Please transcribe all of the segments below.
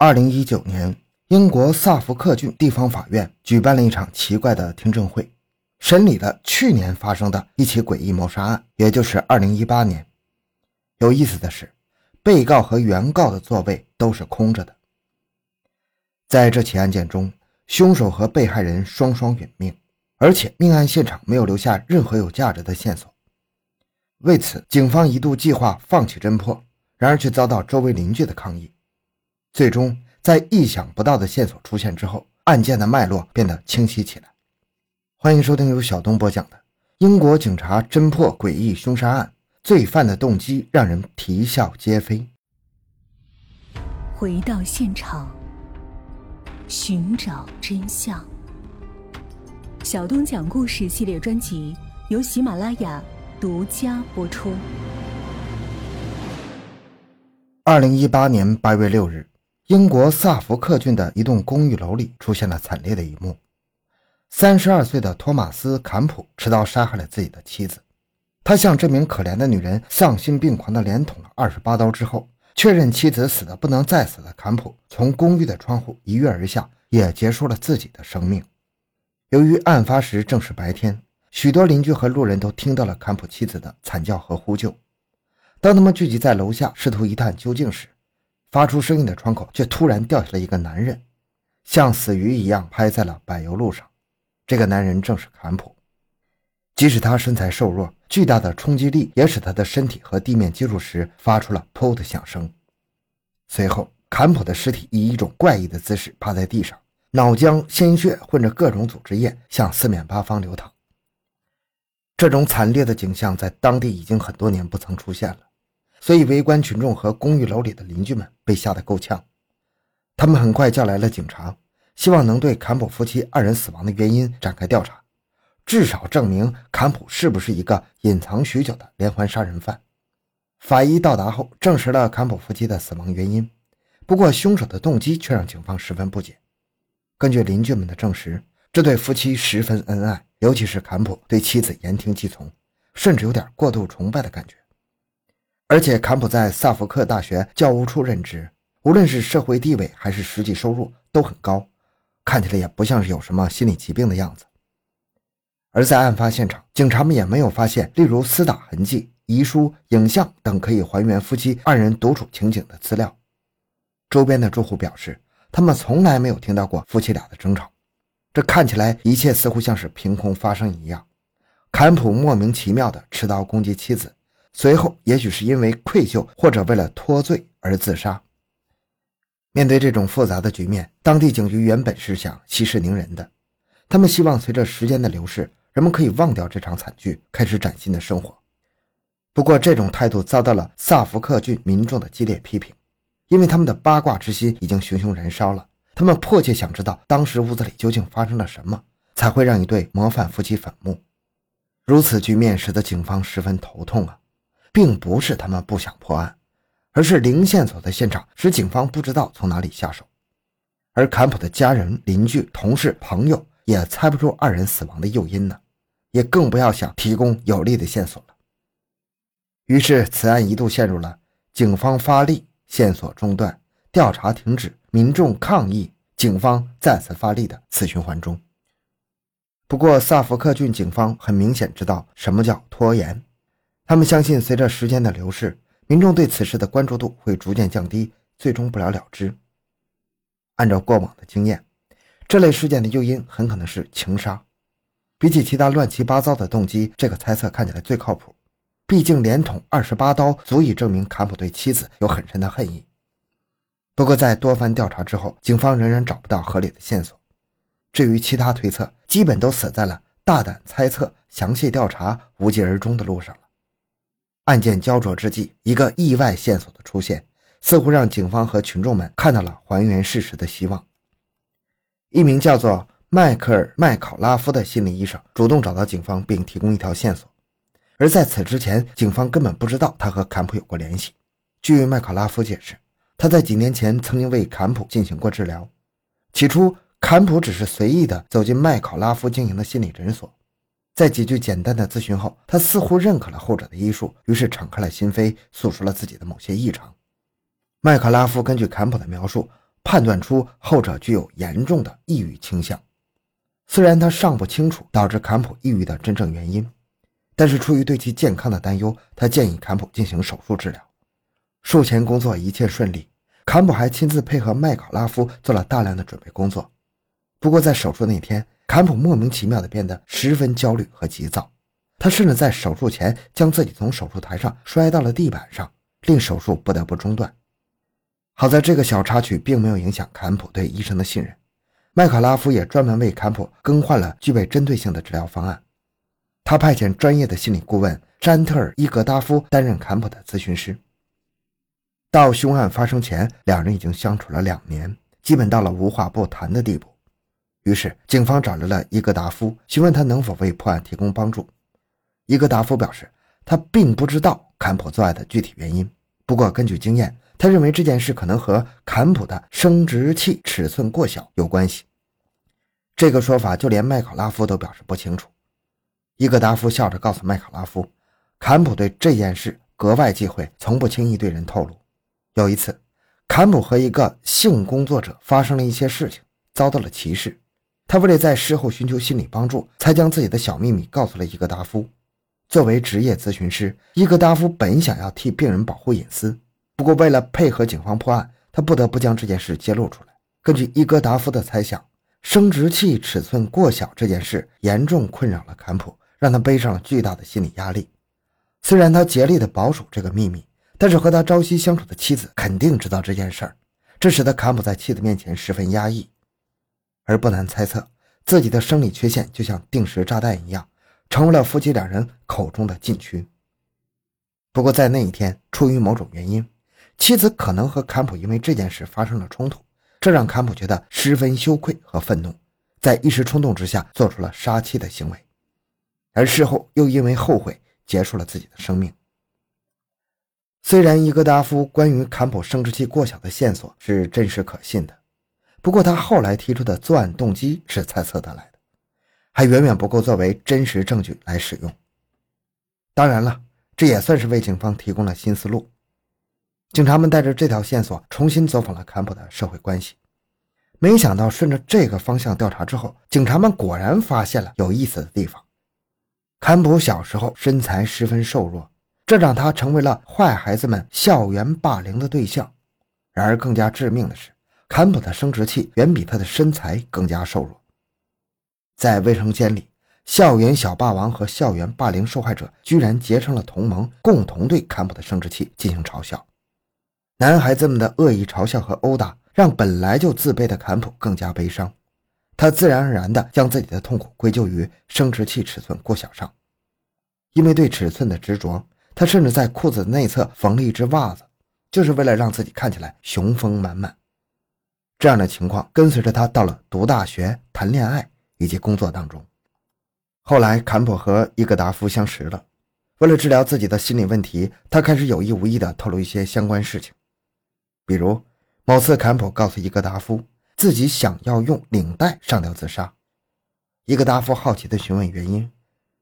二零一九年，英国萨福克郡地方法院举办了一场奇怪的听证会，审理了去年发生的一起诡异谋杀案，也就是二零一八年。有意思的是，被告和原告的座位都是空着的。在这起案件中，凶手和被害人双双殒命，而且命案现场没有留下任何有价值的线索。为此，警方一度计划放弃侦破，然而却遭到周围邻居的抗议。最终，在意想不到的线索出现之后，案件的脉络变得清晰起来。欢迎收听由小东播讲的英国警察侦破诡异凶杀案，罪犯的动机让人啼笑皆非。回到现场，寻找真相。小东讲故事系列专辑由喜马拉雅独家播出。二零一八年八月六日。英国萨福克郡的一栋公寓楼里出现了惨烈的一幕：三十二岁的托马斯·坎普持刀杀害了自己的妻子。他向这名可怜的女人丧心病狂地连捅了二十八刀之后，确认妻子死得不能再死的坎普从公寓的窗户一跃而下，也结束了自己的生命。由于案发时正是白天，许多邻居和路人都听到了坎普妻子的惨叫和呼救。当他们聚集在楼下试图一探究竟时，发出声音的窗口却突然掉下了一个男人，像死鱼一样拍在了柏油路上。这个男人正是坎普。即使他身材瘦弱，巨大的冲击力也使他的身体和地面接触时发出了“噗”的响声。随后，坎普的尸体以一种怪异的姿势趴在地上，脑浆、鲜血混着各种组织液向四面八方流淌。这种惨烈的景象在当地已经很多年不曾出现了。所以，围观群众和公寓楼里的邻居们被吓得够呛。他们很快叫来了警察，希望能对坎普夫妻二人死亡的原因展开调查，至少证明坎普是不是一个隐藏许久的连环杀人犯。法医到达后，证实了坎普夫妻的死亡原因，不过凶手的动机却让警方十分不解。根据邻居们的证实，这对夫妻十分恩爱，尤其是坎普对妻子言听计从，甚至有点过度崇拜的感觉。而且，坎普在萨福克大学教务处任职，无论是社会地位还是实际收入都很高，看起来也不像是有什么心理疾病的样子。而在案发现场，警察们也没有发现例如厮打痕迹、遗书、影像等可以还原夫妻二人独处情景的资料。周边的住户表示，他们从来没有听到过夫妻俩的争吵，这看起来一切似乎像是凭空发生一样。坎普莫名其妙地持刀攻击妻子。随后，也许是因为愧疚，或者为了脱罪而自杀。面对这种复杂的局面，当地警局原本是想息事宁人的，他们希望随着时间的流逝，人们可以忘掉这场惨剧，开始崭新的生活。不过，这种态度遭到了萨福克郡民众的激烈批评，因为他们的八卦之心已经熊熊燃烧了，他们迫切想知道当时屋子里究竟发生了什么，才会让一对模范夫妻反目。如此局面使得警方十分头痛啊！并不是他们不想破案，而是零线索的现场使警方不知道从哪里下手，而坎普的家人、邻居、同事、朋友也猜不出二人死亡的诱因呢，也更不要想提供有力的线索了。于是，此案一度陷入了警方发力、线索中断、调查停止、民众抗议、警方再次发力的死循环中。不过，萨福克郡警方很明显知道什么叫拖延。他们相信，随着时间的流逝，民众对此事的关注度会逐渐降低，最终不了了之。按照过往的经验，这类事件的诱因很可能是情杀。比起其他乱七八糟的动机，这个猜测看起来最靠谱。毕竟连捅二十八刀足以证明坎普对妻子有很深的恨意。不过，在多番调查之后，警方仍然找不到合理的线索。至于其他推测，基本都死在了大胆猜测、详细调查、无疾而终的路上了。案件焦灼之际，一个意外线索的出现，似乎让警方和群众们看到了还原事实的希望。一名叫做迈克尔·麦考拉夫的心理医生主动找到警方，并提供一条线索。而在此之前，警方根本不知道他和坎普有过联系。据麦考拉夫解释，他在几年前曾经为坎普进行过治疗。起初，坎普只是随意地走进麦考拉夫经营的心理诊所。在几句简单的咨询后，他似乎认可了后者的医术，于是敞开了心扉，诉说了自己的某些异常。麦克拉夫根据坎普的描述，判断出后者具有严重的抑郁倾向。虽然他尚不清楚导致坎普抑郁的真正原因，但是出于对其健康的担忧，他建议坎普进行手术治疗。术前工作一切顺利，坎普还亲自配合麦考拉夫做了大量的准备工作。不过在手术那天，坎普莫名其妙地变得十分焦虑和急躁，他甚至在手术前将自己从手术台上摔到了地板上，令手术不得不中断。好在这个小插曲并没有影响坎普对医生的信任。麦克拉夫也专门为坎普更换了具备针对性的治疗方案。他派遣专业的心理顾问詹特尔·伊格达夫担任坎普的咨询师。到凶案发生前，两人已经相处了两年，基本到了无话不谈的地步。于是，警方找来了伊格达夫，询问他能否为破案提供帮助。伊格达夫表示，他并不知道坎普作案的具体原因，不过根据经验。他认为这件事可能和坎普的生殖器尺寸过小有关系。这个说法就连麦考拉夫都表示不清楚。伊格达夫笑着告诉麦考拉夫，坎普对这件事格外忌讳，从不轻易对人透露。有一次，坎普和一个性工作者发生了一些事情，遭到了歧视。他为了在事后寻求心理帮助，才将自己的小秘密告诉了伊格达夫。作为职业咨询师，伊格达夫本想要替病人保护隐私。不过，为了配合警方破案，他不得不将这件事揭露出来。根据伊戈达夫的猜想，生殖器尺寸过小这件事严重困扰了坎普，让他背上了巨大的心理压力。虽然他竭力的保守这个秘密，但是和他朝夕相处的妻子肯定知道这件事儿，这使得坎普在妻子面前十分压抑。而不难猜测，自己的生理缺陷就像定时炸弹一样，成为了夫妻两人口中的禁区。不过，在那一天，出于某种原因。妻子可能和坎普因为这件事发生了冲突，这让坎普觉得十分羞愧和愤怒，在一时冲动之下做出了杀妻的行为，而事后又因为后悔结束了自己的生命。虽然伊格达夫关于坎普生殖器过小的线索是真实可信的，不过他后来提出的作案动机是猜测得来的，还远远不够作为真实证据来使用。当然了，这也算是为警方提供了新思路。警察们带着这条线索重新走访了坎普的社会关系，没想到顺着这个方向调查之后，警察们果然发现了有意思的地方。坎普小时候身材十分瘦弱，这让他成为了坏孩子们校园霸凌的对象。然而，更加致命的是，坎普的生殖器远比他的身材更加瘦弱。在卫生间里，校园小霸王和校园霸凌受害者居然结成了同盟，共同对坎普的生殖器进行嘲笑。男孩子们的恶意嘲笑和殴打，让本来就自卑的坎普更加悲伤。他自然而然地将自己的痛苦归咎于生殖器尺寸过小上。因为对尺寸的执着，他甚至在裤子内侧缝了一只袜子，就是为了让自己看起来雄风满满。这样的情况跟随着他到了读大学、谈恋爱以及工作当中。后来，坎普和伊格达夫相识了。为了治疗自己的心理问题，他开始有意无意地透露一些相关事情。比如，某次坎普告诉伊格达夫自己想要用领带上吊自杀，伊格达夫好奇地询问原因，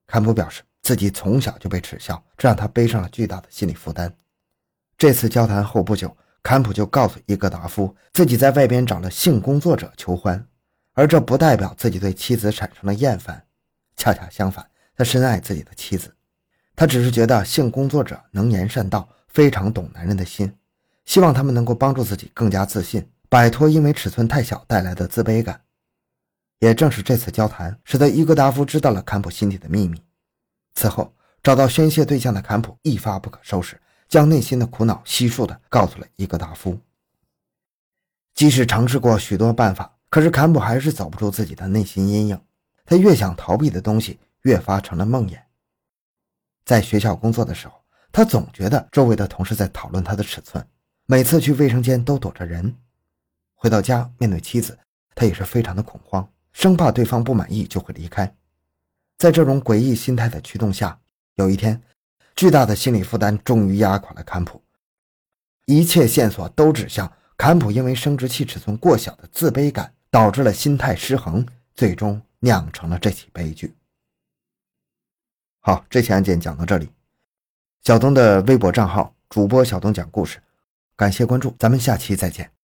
坎普表示自己从小就被耻笑，这让他背上了巨大的心理负担。这次交谈后不久，坎普就告诉伊格达夫自己在外边找了性工作者求欢，而这不代表自己对妻子产生了厌烦，恰恰相反，他深爱自己的妻子，他只是觉得性工作者能言善道，非常懂男人的心。希望他们能够帮助自己更加自信，摆脱因为尺寸太小带来的自卑感。也正是这次交谈，使得伊格达夫知道了坎普心底的秘密。此后，找到宣泄对象的坎普一发不可收拾，将内心的苦恼悉数的告诉了伊格达夫。即使尝试过许多办法，可是坎普还是走不出自己的内心阴影。他越想逃避的东西，越发成了梦魇。在学校工作的时候，他总觉得周围的同事在讨论他的尺寸。每次去卫生间都躲着人，回到家面对妻子，他也是非常的恐慌，生怕对方不满意就会离开。在这种诡异心态的驱动下，有一天，巨大的心理负担终于压垮了坎普，一切线索都指向坎普因为生殖器尺寸过小的自卑感导致了心态失衡，最终酿成了这起悲剧。好，这起案件讲到这里，小东的微博账号主播小东讲故事。感谢关注，咱们下期再见。